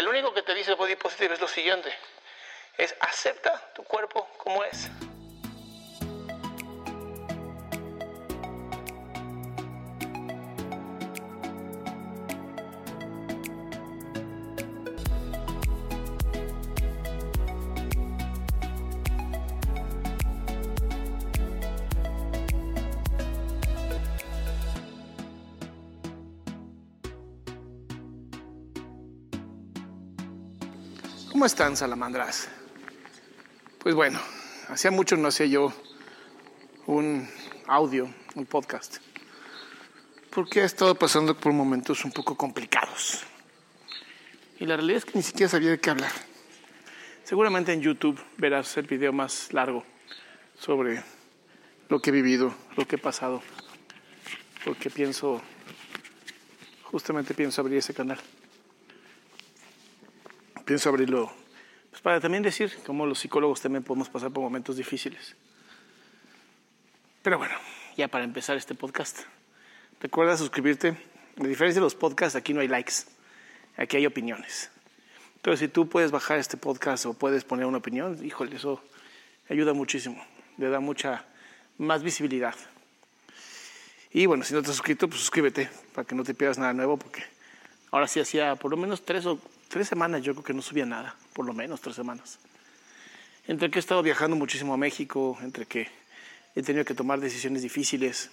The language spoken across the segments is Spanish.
Que lo único que te dice body positive es lo siguiente. Es acepta tu cuerpo como es. ¿Cómo están, salamandras? Pues bueno, hacía mucho no hacía yo un audio, un podcast, porque he estado pasando por momentos un poco complicados. Y la realidad es que ni siquiera sabía de qué hablar. Seguramente en YouTube verás el video más largo sobre lo que he vivido, lo que he pasado, porque pienso, justamente pienso abrir ese canal pienso abrirlo pues para también decir cómo los psicólogos también podemos pasar por momentos difíciles. Pero bueno, ya para empezar este podcast, recuerda suscribirte. A diferencia de los podcasts, aquí no hay likes, aquí hay opiniones. Entonces, si tú puedes bajar este podcast o puedes poner una opinión, híjole, eso ayuda muchísimo, le da mucha más visibilidad. Y bueno, si no te has suscrito, pues suscríbete para que no te pierdas nada nuevo, porque ahora sí hacía por lo menos tres o tres semanas yo creo que no subía nada, por lo menos tres semanas. Entre que he estado viajando muchísimo a México, entre que he tenido que tomar decisiones difíciles,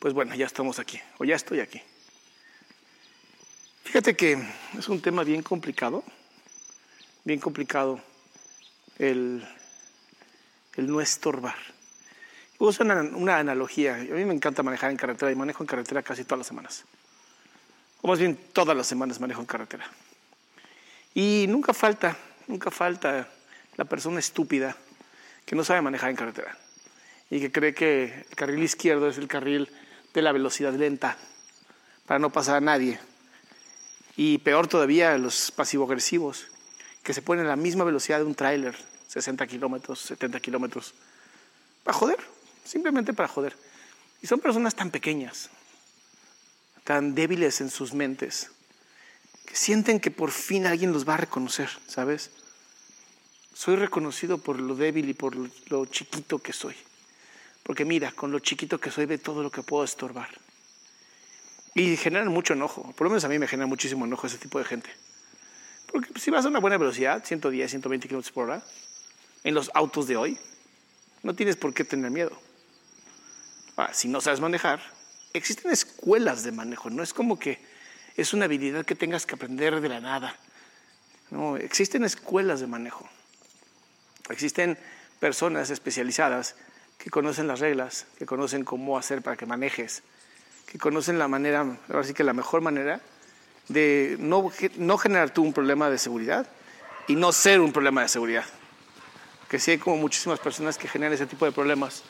pues bueno, ya estamos aquí, o ya estoy aquí. Fíjate que es un tema bien complicado, bien complicado el, el no estorbar. Uso una, una analogía, a mí me encanta manejar en carretera y manejo en carretera casi todas las semanas o más bien todas las semanas manejo en carretera. Y nunca falta, nunca falta la persona estúpida que no sabe manejar en carretera y que cree que el carril izquierdo es el carril de la velocidad lenta para no pasar a nadie. Y peor todavía, los pasivo-agresivos, que se ponen a la misma velocidad de un tráiler, 60 kilómetros, 70 kilómetros, para joder, simplemente para joder. Y son personas tan pequeñas, tan débiles en sus mentes, que sienten que por fin alguien los va a reconocer, ¿sabes? Soy reconocido por lo débil y por lo chiquito que soy. Porque mira, con lo chiquito que soy ve todo lo que puedo estorbar. Y generan mucho enojo. Por lo menos a mí me genera muchísimo enojo ese tipo de gente. Porque si vas a una buena velocidad, 110, 120 kilómetros por hora, en los autos de hoy, no tienes por qué tener miedo. Ahora, si no sabes manejar, existen escuelas de manejo, no es como que es una habilidad que tengas que aprender de la nada. No, existen escuelas de manejo. Existen personas especializadas que conocen las reglas, que conocen cómo hacer para que manejes, que conocen la manera, ahora sí que la mejor manera de no, no generar tú un problema de seguridad y no ser un problema de seguridad. Que sí hay como muchísimas personas que generan ese tipo de problemas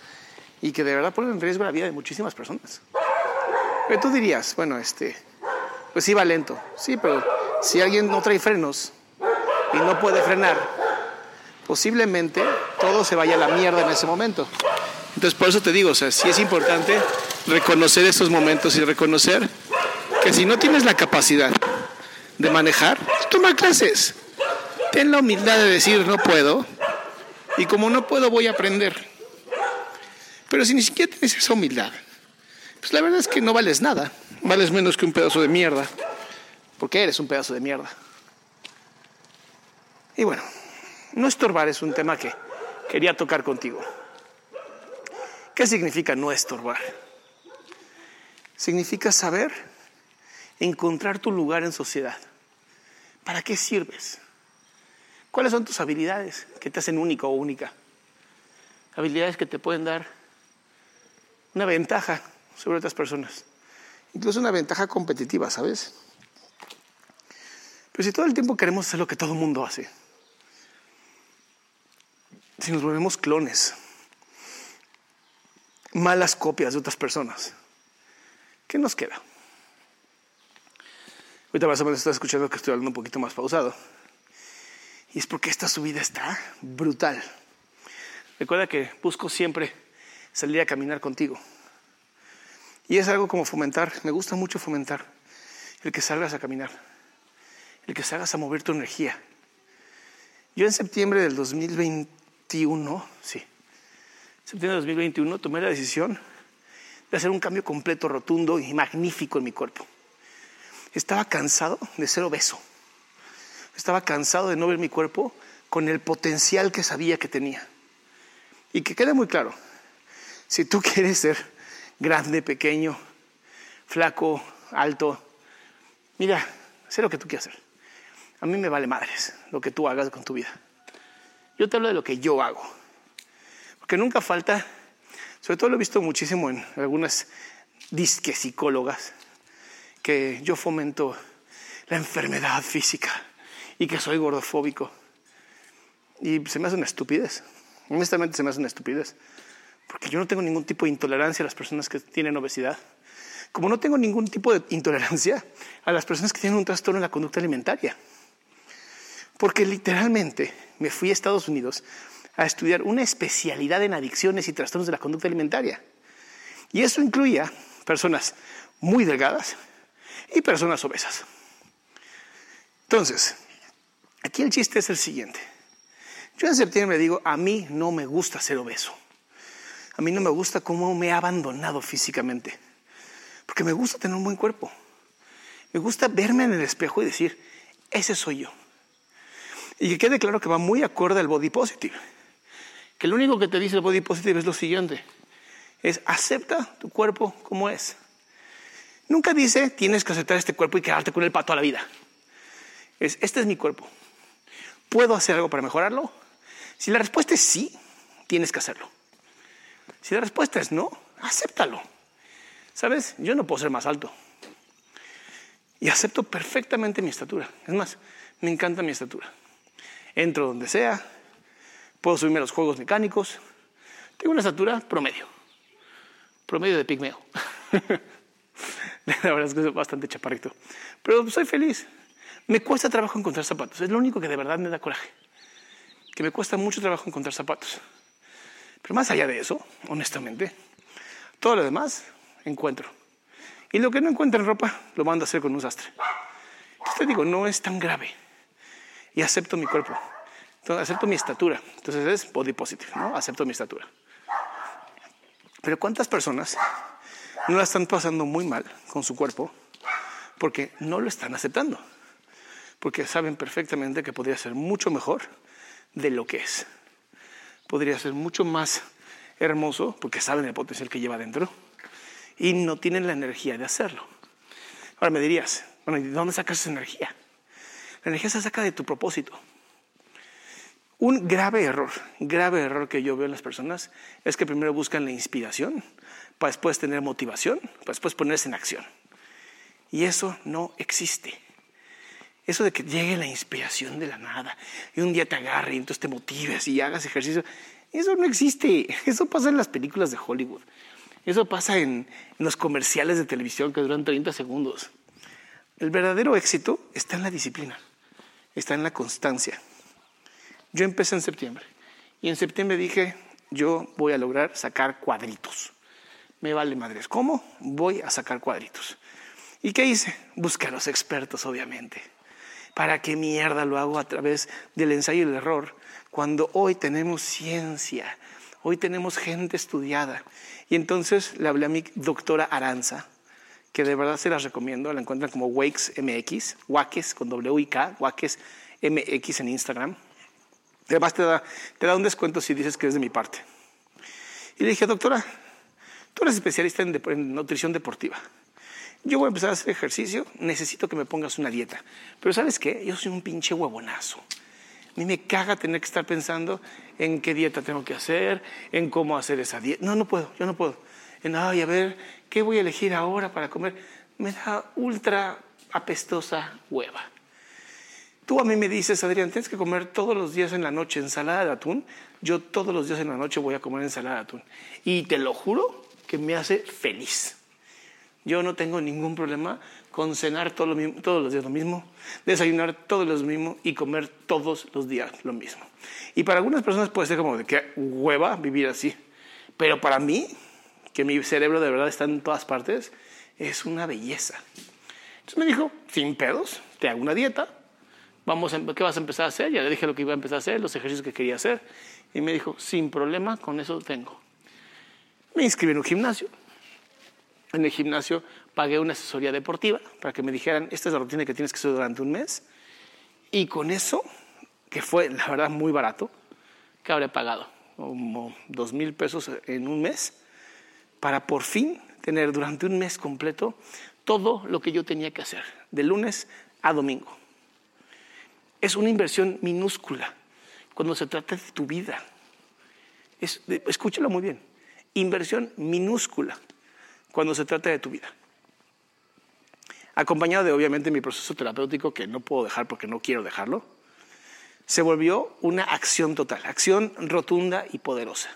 y que de verdad ponen en riesgo la vida de muchísimas personas. Pero tú dirías, bueno, este, pues sí va lento. Sí, pero si alguien no trae frenos y no puede frenar, posiblemente todo se vaya a la mierda en ese momento. Entonces, por eso te digo, o sea, sí es importante reconocer esos momentos y reconocer que si no tienes la capacidad de manejar, toma clases. Ten la humildad de decir no puedo y como no puedo voy a aprender. Pero si ni siquiera tienes esa humildad, pues la verdad es que no vales nada. Vales menos que un pedazo de mierda. Porque eres un pedazo de mierda. Y bueno, no estorbar es un tema que quería tocar contigo. ¿Qué significa no estorbar? Significa saber encontrar tu lugar en sociedad. ¿Para qué sirves? ¿Cuáles son tus habilidades que te hacen único o única? Habilidades que te pueden dar una ventaja sobre otras personas. Incluso una ventaja competitiva, ¿sabes? Pero si todo el tiempo queremos hacer lo que todo el mundo hace, si nos volvemos clones, malas copias de otras personas, ¿qué nos queda? Ahorita más o menos estás escuchando que estoy hablando un poquito más pausado. Y es porque esta subida está brutal. Recuerda que busco siempre salir a caminar contigo. Y es algo como fomentar, me gusta mucho fomentar el que salgas a caminar, el que salgas a mover tu energía. Yo en septiembre del 2021, sí, septiembre del 2021 tomé la decisión de hacer un cambio completo, rotundo y magnífico en mi cuerpo. Estaba cansado de ser obeso. Estaba cansado de no ver mi cuerpo con el potencial que sabía que tenía. Y que quede muy claro, si tú quieres ser grande, pequeño, flaco, alto, mira, sé lo que tú quieras hacer. A mí me vale madres lo que tú hagas con tu vida. Yo te hablo de lo que yo hago. Porque nunca falta, sobre todo lo he visto muchísimo en algunas disque psicólogas, que yo fomento la enfermedad física y que soy gordofóbico. Y se me hace una estupidez. Honestamente se me hace una estupidez. Porque yo no tengo ningún tipo de intolerancia a las personas que tienen obesidad. Como no tengo ningún tipo de intolerancia a las personas que tienen un trastorno en la conducta alimentaria. Porque literalmente me fui a Estados Unidos a estudiar una especialidad en adicciones y trastornos de la conducta alimentaria. Y eso incluía personas muy delgadas y personas obesas. Entonces, aquí el chiste es el siguiente. Yo en septiembre digo, a mí no me gusta ser obeso. A mí no me gusta cómo me he abandonado físicamente. Porque me gusta tener un buen cuerpo. Me gusta verme en el espejo y decir, ese soy yo. Y que quede claro que va muy acorde al body positive. Que lo único que te dice el body positive es lo siguiente. Es acepta tu cuerpo como es. Nunca dice tienes que aceptar este cuerpo y quedarte con el pato a la vida. Es, este es mi cuerpo. ¿Puedo hacer algo para mejorarlo? Si la respuesta es sí, tienes que hacerlo. Si la respuesta es no, acéptalo. ¿Sabes? Yo no puedo ser más alto. Y acepto perfectamente mi estatura. Es más, me encanta mi estatura. Entro donde sea, puedo subirme a los juegos mecánicos. Tengo una estatura promedio. Promedio de pigmeo. La verdad es que soy bastante chaparrito. Pero soy feliz. Me cuesta trabajo encontrar zapatos. Es lo único que de verdad me da coraje. Que me cuesta mucho trabajo encontrar zapatos. Pero más allá de eso, honestamente, todo lo demás encuentro. Y lo que no encuentro en ropa, lo mando a hacer con un sastre. Entonces te digo, no es tan grave. Y acepto mi cuerpo. Acepto mi estatura. Entonces es body positive, ¿no? Acepto mi estatura. Pero ¿cuántas personas no la están pasando muy mal con su cuerpo porque no lo están aceptando? Porque saben perfectamente que podría ser mucho mejor de lo que es podría ser mucho más hermoso porque saben el potencial que lleva dentro y no tienen la energía de hacerlo. Ahora me dirías, bueno, ¿de dónde sacas esa energía? La energía se saca de tu propósito. Un grave error, grave error que yo veo en las personas es que primero buscan la inspiración para después tener motivación, para después ponerse en acción. Y eso no existe. Eso de que llegue la inspiración de la nada y un día te agarre y entonces te motives y hagas ejercicio, eso no existe. Eso pasa en las películas de Hollywood. Eso pasa en, los comerciales de televisión que duran 30 segundos. El verdadero éxito está en la disciplina, está en la constancia. Yo empecé en septiembre y en septiembre dije, yo voy a lograr sacar cuadritos. me vale madres. ¿Cómo? Voy a sacar cuadritos. ¿Y qué hice? Busqué a los expertos, obviamente. ¿Para qué mierda lo hago a través del ensayo y el error? Cuando hoy tenemos ciencia, hoy tenemos gente estudiada. Y entonces le hablé a mi doctora Aranza, que de verdad se las recomiendo. La encuentran como Wakes MX, Wakes con W y K, Wakes MX en Instagram. Además te da, te da un descuento si dices que es de mi parte. Y le dije, doctora, tú eres especialista en, en nutrición deportiva. Yo voy a empezar a hacer ejercicio, necesito que me pongas una dieta. Pero ¿sabes qué? Yo soy un pinche huevonazo. A mí me caga tener que estar pensando en qué dieta tengo que hacer, en cómo hacer esa dieta. No, no puedo, yo no puedo. En, ay, a ver, ¿qué voy a elegir ahora para comer? Me da ultra apestosa hueva. Tú a mí me dices, Adrián, tienes que comer todos los días en la noche ensalada de atún. Yo todos los días en la noche voy a comer ensalada de atún. Y te lo juro que me hace feliz. Yo no tengo ningún problema con cenar todos los días lo mismo, desayunar todos los mismos y comer todos los días lo mismo. Y para algunas personas puede ser como de que hueva vivir así. Pero para mí, que mi cerebro de verdad está en todas partes, es una belleza. Entonces me dijo, sin pedos, te hago una dieta, vamos a, ¿qué vas a empezar a hacer? Ya le dije lo que iba a empezar a hacer, los ejercicios que quería hacer. Y me dijo, sin problema, con eso tengo. Me inscribí en un gimnasio. En el gimnasio pagué una asesoría deportiva para que me dijeran, esta es la rutina que tienes que hacer durante un mes. Y con eso, que fue la verdad muy barato, que habré pagado como dos mil pesos en un mes, para por fin tener durante un mes completo todo lo que yo tenía que hacer, de lunes a domingo. Es una inversión minúscula cuando se trata de tu vida. Es, escúchalo muy bien, inversión minúscula cuando se trata de tu vida. Acompañado de obviamente mi proceso terapéutico, que no puedo dejar porque no quiero dejarlo, se volvió una acción total, acción rotunda y poderosa.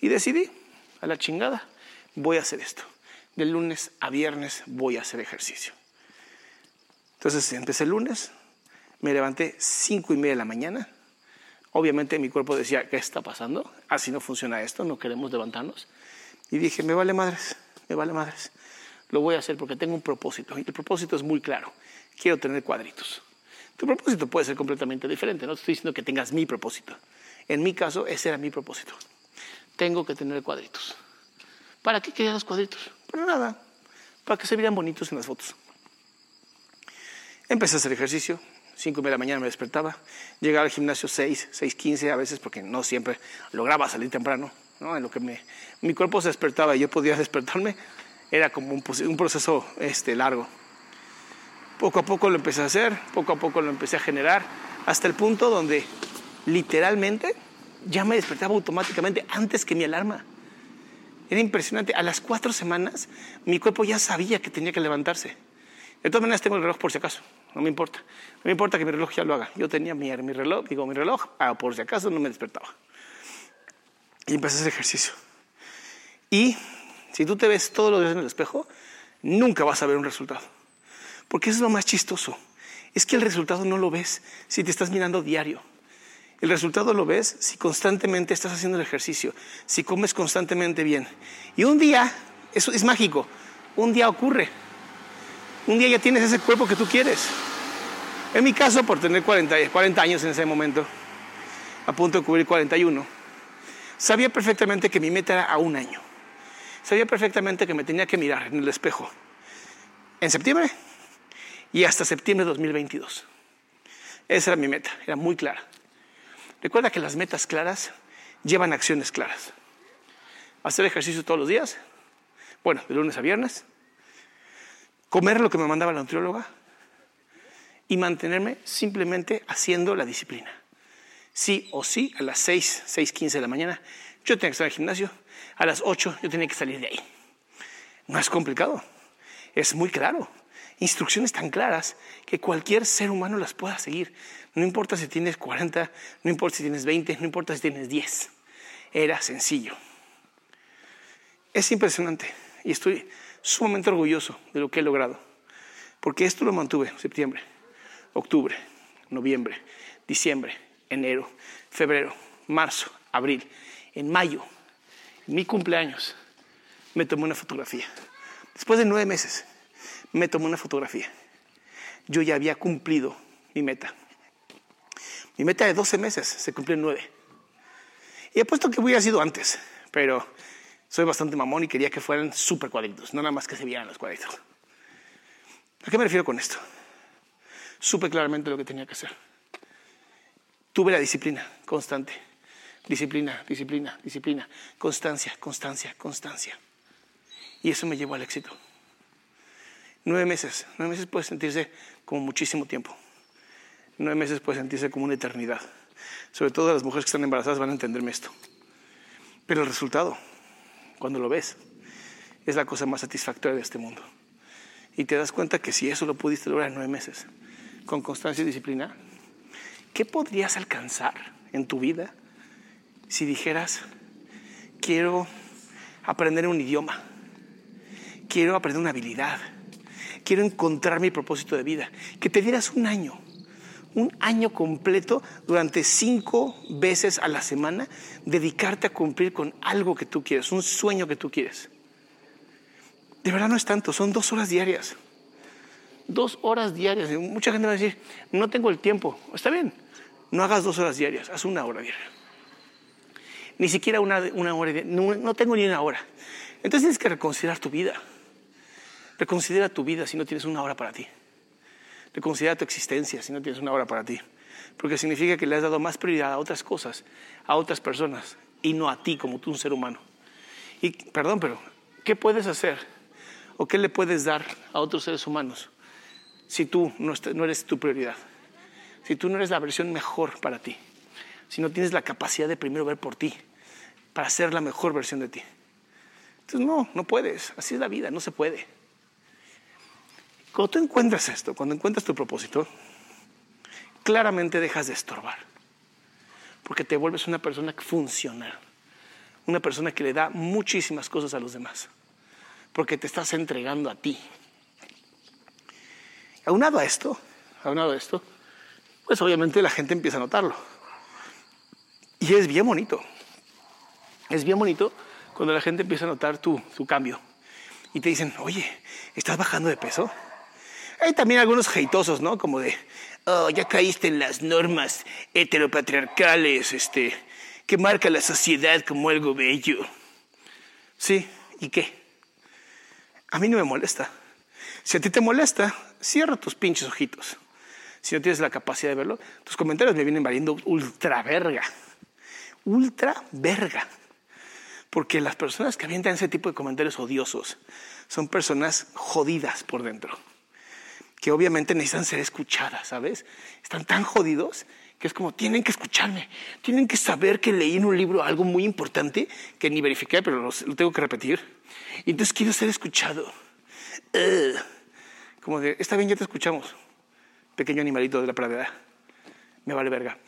Y decidí, a la chingada, voy a hacer esto. De lunes a viernes voy a hacer ejercicio. Entonces empecé el lunes, me levanté cinco y media de la mañana. Obviamente mi cuerpo decía, ¿qué está pasando? Así no funciona esto, no queremos levantarnos. Y dije, me vale madres, me vale madres. Lo voy a hacer porque tengo un propósito. Y el propósito es muy claro. Quiero tener cuadritos. Tu propósito puede ser completamente diferente. No estoy diciendo que tengas mi propósito. En mi caso, ese era mi propósito. Tengo que tener cuadritos. ¿Para qué querían los cuadritos? Para nada. Para que se vieran bonitos en las fotos. Empecé a hacer ejercicio. 5 de la mañana me despertaba. Llegaba al gimnasio 6, 6.15 a veces porque no siempre lograba salir temprano. ¿No? En lo que me, mi cuerpo se despertaba y yo podía despertarme, era como un, proceso este, largo. Poco a poco lo empecé a hacer, poco a poco lo empecé a generar, hasta el punto donde literalmente ya me despertaba automáticamente antes que mi alarma. Era impresionante. A las cuatro semanas mi cuerpo ya sabía que tenía que levantarse. De todas maneras tengo el reloj por si acaso, no me importa. No me importa que mi reloj ya lo haga. Yo tenía mi, mi reloj, digo mi reloj, ah, por si acaso no me despertaba. Y empecé a hacer ejercicio. Y si tú te ves todos los días en el espejo, nunca vas a ver un resultado. Porque eso es lo más chistoso. Es que el resultado no lo ves si te estás mirando diario. El resultado lo ves si constantemente estás haciendo el ejercicio, si comes constantemente bien. Y un día, eso es mágico, un día ocurre. Un día ya tienes ese cuerpo que tú quieres. En mi caso, por tener 40, 40 años en ese momento, a punto de cubrir 41, Sabía perfectamente que mi meta era a un año. Sabía perfectamente que me tenía que mirar en el espejo en septiembre y hasta septiembre de 2022. Esa era mi meta, era muy clara. Recuerda que las metas claras llevan acciones claras. Hacer ejercicio todos los días, bueno, de lunes a viernes, comer lo que me mandaba la nutrióloga y mantenerme simplemente haciendo la disciplina sí o sí, a las 6, 6.15 de la mañana, yo tenía que estar el gimnasio, a las 8 yo tenía que salir de ahí. No es complicado, es muy claro. Instrucciones tan claras que cualquier ser humano las pueda seguir. No importa si tienes 40, no importa si tienes 20, no importa si tienes 10. Era sencillo. Es impresionante y estoy sumamente orgulloso de lo que he logrado. Porque esto lo mantuve septiembre, octubre, noviembre, diciembre, enero, febrero, marzo, abril, en mayo, mi cumpleaños, me tomé una fotografía. Después de nueve meses, me tomé una fotografía. Yo ya había cumplido mi meta. Mi meta de 12 meses se cumplió en nueve. Y he puesto que hubiera sido antes, pero soy bastante mamón y quería que fueran súper cuadritos, no nada más que se vieran los cuadritos. ¿A qué me refiero con esto? Supe claramente lo que tenía que hacer. Tuve la disciplina constante. Disciplina, disciplina, disciplina. Constancia, constancia, constancia. Y eso me llevó al éxito. Nueve meses. Nueve meses puede sentirse como muchísimo tiempo. Nueve meses puede sentirse como una eternidad. Sobre todo las mujeres que están embarazadas van a entenderme esto. Pero el resultado, cuando lo ves, es la cosa más satisfactoria de este mundo. Y te das cuenta que si eso lo pudiste lograr en nueve meses, con constancia y disciplina, ¿qué podrías alcanzar en tu vida si dijeras, quiero aprender un idioma, quiero aprender una habilidad, quiero encontrar mi propósito de vida? Que te dieras un año, un año completo durante cinco veces a la semana, dedicarte a cumplir con algo que tú quieres, un sueño que tú quieres. De verdad no es tanto, son dos horas diarias dos horas diarias. Mucha gente va a decir, no tengo el tiempo. Está bien, no hagas dos horas diarias, haz una hora diaria. Ni siquiera una, una hora, no, no tengo ni una hora. Entonces tienes que reconsiderar tu vida. Reconsidera tu vida si no tienes una hora para ti. Reconsidera tu existencia si no tienes una hora para ti. Porque significa que le has dado más prioridad a otras cosas, a otras personas, y no a ti como tú, un ser humano. Y, perdón, pero, ¿qué puedes hacer? ¿O qué le puedes dar a otros seres humanos si tú no, eres tu prioridad, si tú no eres la versión mejor para ti, si no tienes la capacidad de primero ver por ti, para ser la mejor versión de ti. Entonces no, no puedes, así es la vida, no se puede. Cuando tú encuentras esto, cuando encuentras tu propósito, claramente dejas de estorbar, porque te vuelves una persona que funciona, una persona que le da muchísimas cosas a los demás, porque te estás entregando a ti, Aunado a esto, aunado a esto, pues obviamente la gente empieza a notarlo. Y es bien bonito. Es bien bonito cuando la gente empieza a notar tu, tu cambio. Y te dicen, oye, ¿estás bajando de peso? Hay también algunos jeitosos, ¿no? Como de, oh, ya caíste en las normas heteropatriarcales, este, que marca la sociedad como algo bello. Sí, ¿y qué? A mí no me molesta. Si a ti te molesta, cierra tus pinches ojitos. Si no tienes la capacidad de verlo, tus comentarios me vienen valiendo ultra verga. Ultra verga. Porque las personas que avientan ese tipo de comentarios odiosos son personas jodidas por dentro. Que obviamente necesitan ser escuchadas, ¿sabes? Están tan jodidos que es como, tienen que escucharme, tienen que saber que leí en un libro algo muy importante que ni verifiqué, pero lo, tengo que repetir. Y entonces quiero ser escuchado. Como de, está bien, ya te escuchamos. Pequeño animalito de la pradera. Me vale verga.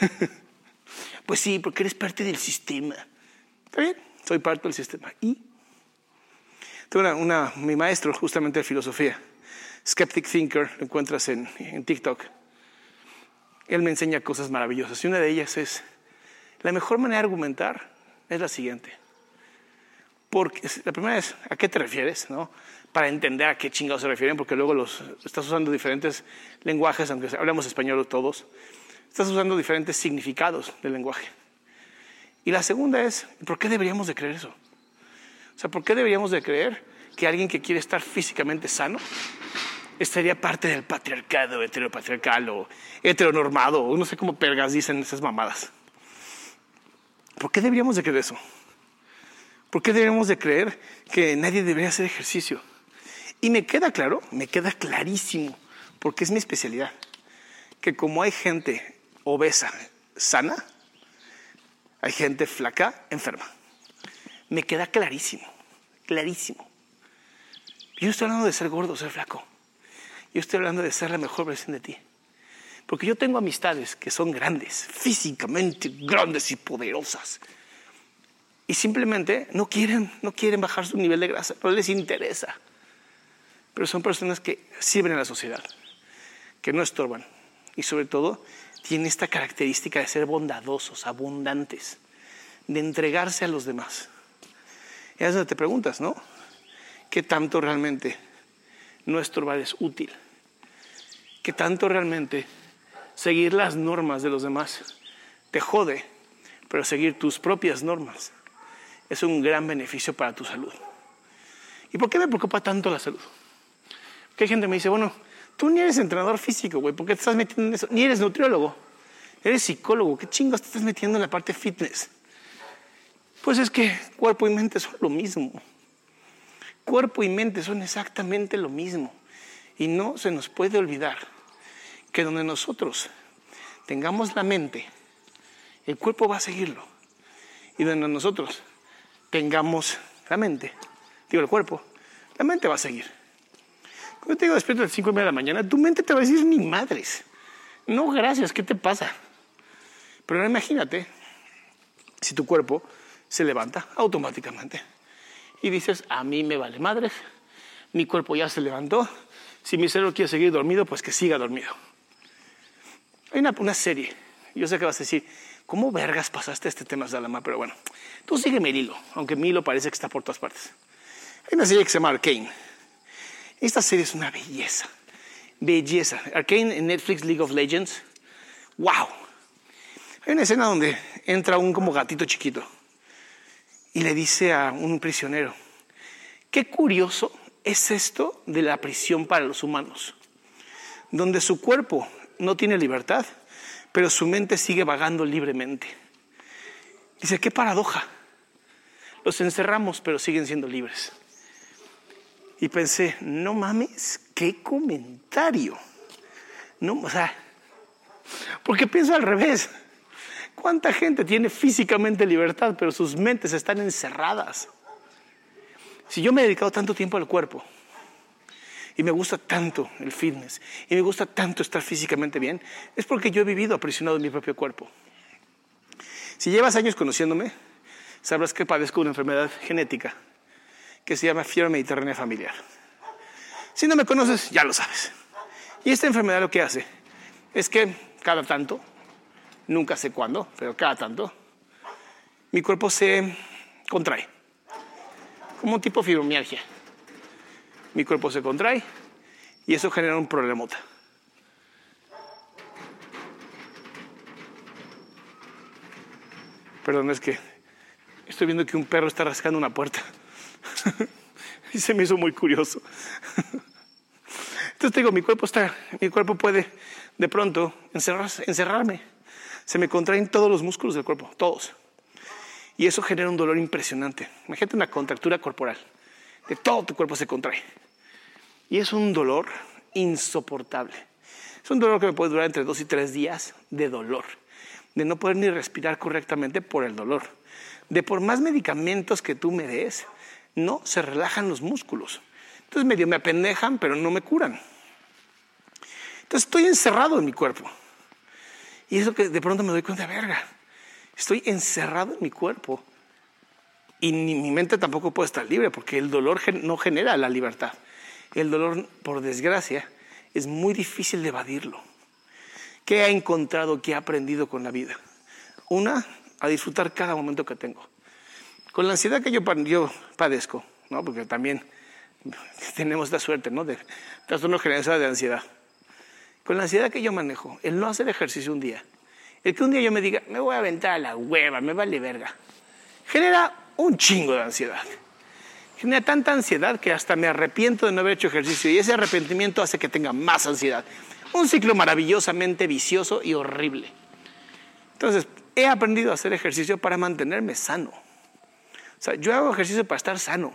pues sí, porque eres parte del sistema. Está bien, soy parte del sistema. Y tengo una, mi maestro justamente de filosofía, Skeptic Thinker, lo encuentras en, en TikTok. Él me enseña cosas maravillosas y una de ellas es, la mejor manera de argumentar es la siguiente. Porque la primera es, ¿a qué te refieres? ¿no? Para entender a qué chingados se refieren, porque luego los, estás usando diferentes lenguajes, aunque hablamos español todos, estás usando diferentes significados del lenguaje. Y la segunda es, ¿por qué deberíamos de creer eso? O sea, ¿por qué deberíamos de creer que alguien que quiere estar físicamente sano estaría parte del patriarcado heteropatriarcal o heteronormado, o no sé cómo pergas dicen esas mamadas? ¿Por qué deberíamos de creer eso? ¿Por qué debemos de creer que nadie debería hacer ejercicio? Y me queda claro, me queda clarísimo, porque es mi especialidad, que como hay gente obesa sana, hay gente flaca enferma. Me queda clarísimo, clarísimo. Yo estoy hablando de ser gordo ser flaco. Yo estoy hablando de ser la mejor versión de ti. Porque yo tengo amistades que son grandes, físicamente grandes y poderosas y simplemente no quieren, no quieren bajar su nivel de grasa, no les interesa. Pero son personas que sirven a la sociedad, que no estorban y sobre todo tienen esta característica de ser bondadosos, abundantes, de entregarse a los demás. Y es donde te preguntas, ¿no? ¿Qué tanto realmente no estorbar es útil? ¿Qué tanto realmente seguir las normas de los demás te jode, pero seguir tus propias normas es un gran beneficio para tu salud? ¿Y por qué me preocupa tanto la salud? Porque hay gente que me dice, bueno, tú ni eres entrenador físico, güey, ¿por qué te estás metiendo en eso? Ni eres nutriólogo, eres psicólogo, ¿qué chingos te estás metiendo en la parte fitness? Pues es que cuerpo y mente son lo mismo. Cuerpo y mente son exactamente lo mismo. Y no se nos puede olvidar que donde nosotros tengamos la mente, el cuerpo va a seguirlo. Y donde nosotros tengamos la mente, digo el cuerpo, la mente va a seguir. Cuando te digo despierto a las 5 de la mañana, tu mente te va a decir, ni madres. No, gracias, ¿qué te pasa? Pero imagínate si tu cuerpo se levanta automáticamente. Y dices, a mí me vale madre, mi cuerpo ya se levantó, si mi cerebro quiere seguir dormido, pues que siga dormido. Hay una, serie, yo sé que vas a decir, ¿cómo vergas pasaste este tema de Alama? Pero bueno, tú sígueme el hilo, aunque mi hilo parece que está por todas partes. Hay una serie que se llama Arcane. Esta serie es una belleza, belleza. Arcane en Netflix League of Legends, wow. Hay una escena donde entra un como gatito chiquito y le dice a un prisionero, qué curioso es esto de la prisión para los humanos, donde su cuerpo no tiene libertad, pero su mente sigue vagando libremente. Dice, qué paradoja. Los encerramos, pero siguen siendo libres. Y pensé, no mames, qué comentario. No, o sea, porque pienso al revés. ¿Cuánta gente tiene físicamente libertad, pero sus mentes están encerradas? Si yo me he dedicado tanto tiempo al cuerpo y me gusta tanto el fitness y me gusta tanto estar físicamente bien, es porque yo he vivido aprisionado en mi propio cuerpo. Si llevas años conociéndome, sabrás que padezco una enfermedad genética que se llama fiebre familiar. Si no me conoces, ya lo sabes. Y esta enfermedad lo que hace es que cada tanto nunca sé cuándo, pero cada tanto, mi cuerpo se contrae, como un tipo fibromialgia. Mi cuerpo se contrae y eso genera un problemota. Perdón, es que estoy viendo que un perro está rascando una puerta. y se me hizo muy curioso. Entonces digo, mi cuerpo está, mi cuerpo puede de pronto encerrarme se me contraen todos los músculos del cuerpo, todos. Y eso genera un dolor impresionante. Imagínate una contractura corporal. De todo tu cuerpo se contrae. Y es un dolor insoportable. Es un dolor que me puede durar entre dos y tres días de dolor. De no poder ni respirar correctamente por el dolor. De por más medicamentos que tú me des, no se relajan los músculos. Entonces medio me apendejan, pero no me curan. Entonces estoy encerrado en mi cuerpo. Y eso que de pronto me doy cuenta, verga, estoy encerrado en mi cuerpo. Y mi mente tampoco puede estar libre porque el dolor no genera la libertad. El dolor, por desgracia, es muy difícil de evadirlo. ¿Qué ha encontrado, qué ha aprendido con la vida? Una, a disfrutar cada momento que tengo. Con la ansiedad que yo, padezco, ¿no? porque también tenemos la suerte ¿no? de trastorno generalizado de ansiedad con la ansiedad que yo manejo, el no hacer ejercicio un día, el que un día yo me diga, me voy a aventar a la hueva, me vale verga, genera un chingo de ansiedad. Genera tanta ansiedad que hasta me arrepiento de no haber hecho ejercicio y ese arrepentimiento hace que tenga más ansiedad. Un ciclo maravillosamente vicioso y horrible. Entonces, he aprendido a hacer ejercicio para mantenerme sano. Sea, yo hago ejercicio para estar sano.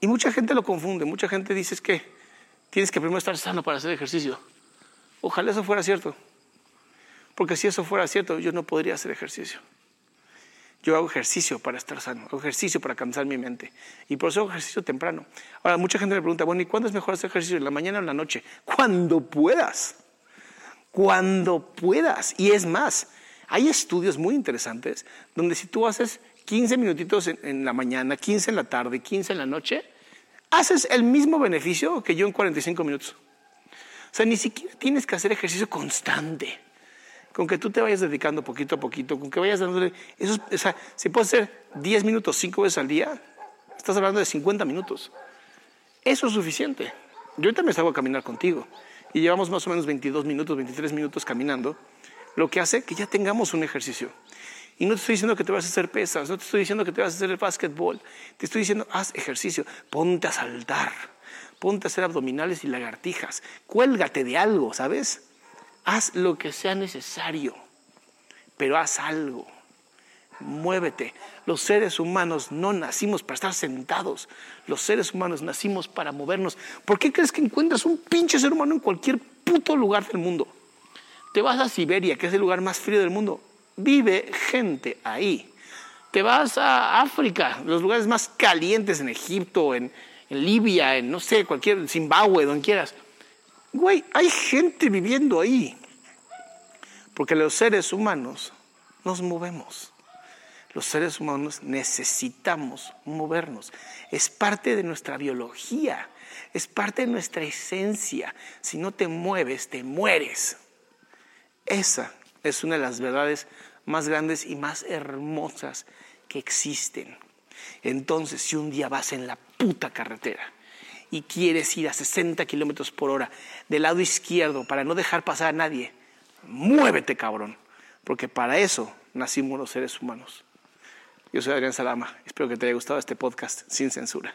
Y mucha gente lo confunde, mucha gente dice es que Tienes que primero estar sano para hacer ejercicio. Ojalá eso fuera cierto. Porque si eso fuera cierto, yo no podría hacer ejercicio. Yo hago ejercicio para estar sano, hago ejercicio para cansar mi mente. Y por eso hago ejercicio temprano. Ahora, mucha gente me pregunta, bueno, ¿y cuándo es mejor hacer ejercicio? ¿En la mañana o en la noche? Cuando puedas. Cuando puedas. Y es más, hay estudios muy interesantes donde si tú haces 15 minutitos en, en la mañana, 15 en la tarde, 15 en la noche, haces el mismo beneficio que yo en 45 minutos. O sea, ni siquiera tienes que hacer ejercicio constante. con que tú te vayas dedicando poquito a poquito, con que vayas dándole, eso, o sea, si puede ser 10 minutos, 5 veces al día, estás hablando de 50 minutos. Eso es suficiente. Yo ahorita me salgo a caminar contigo y llevamos más o menos 22 minutos, 23 minutos caminando, lo que hace que ya tengamos un ejercicio. Y no te estoy diciendo que te vas a hacer pesas, no te estoy diciendo que te vas a hacer el básquetbol, te estoy diciendo haz ejercicio, ponte a saltar, ponte a hacer abdominales y lagartijas, cuélgate de algo, ¿sabes? Haz lo que sea necesario, pero haz algo. Muévete. Los seres humanos no nacimos para estar sentados. Los seres humanos nacimos para movernos. ¿Por qué crees que encuentras un pinche ser humano en cualquier puto lugar del mundo? Te vas a Siberia, que es el lugar más frío del mundo. Vive gente ahí. Te vas a África, los lugares más calientes en Egipto, en, Libia, en no sé, cualquier, Zimbabue, donde quieras. Güey, hay gente viviendo ahí. Porque los seres humanos nos movemos. Los seres humanos necesitamos movernos. Es parte de nuestra biología, es parte de nuestra esencia. Si no te mueves, te mueres. Esa es una de las verdades más grandes y más hermosas que existen. Entonces, si un día vas en la puta carretera y quieres ir a 60 kilómetros por hora del lado izquierdo para no dejar pasar a nadie, muévete, cabrón, porque para eso nacimos los seres humanos. Yo soy Adrián Salama. Espero que te haya gustado este podcast sin censura.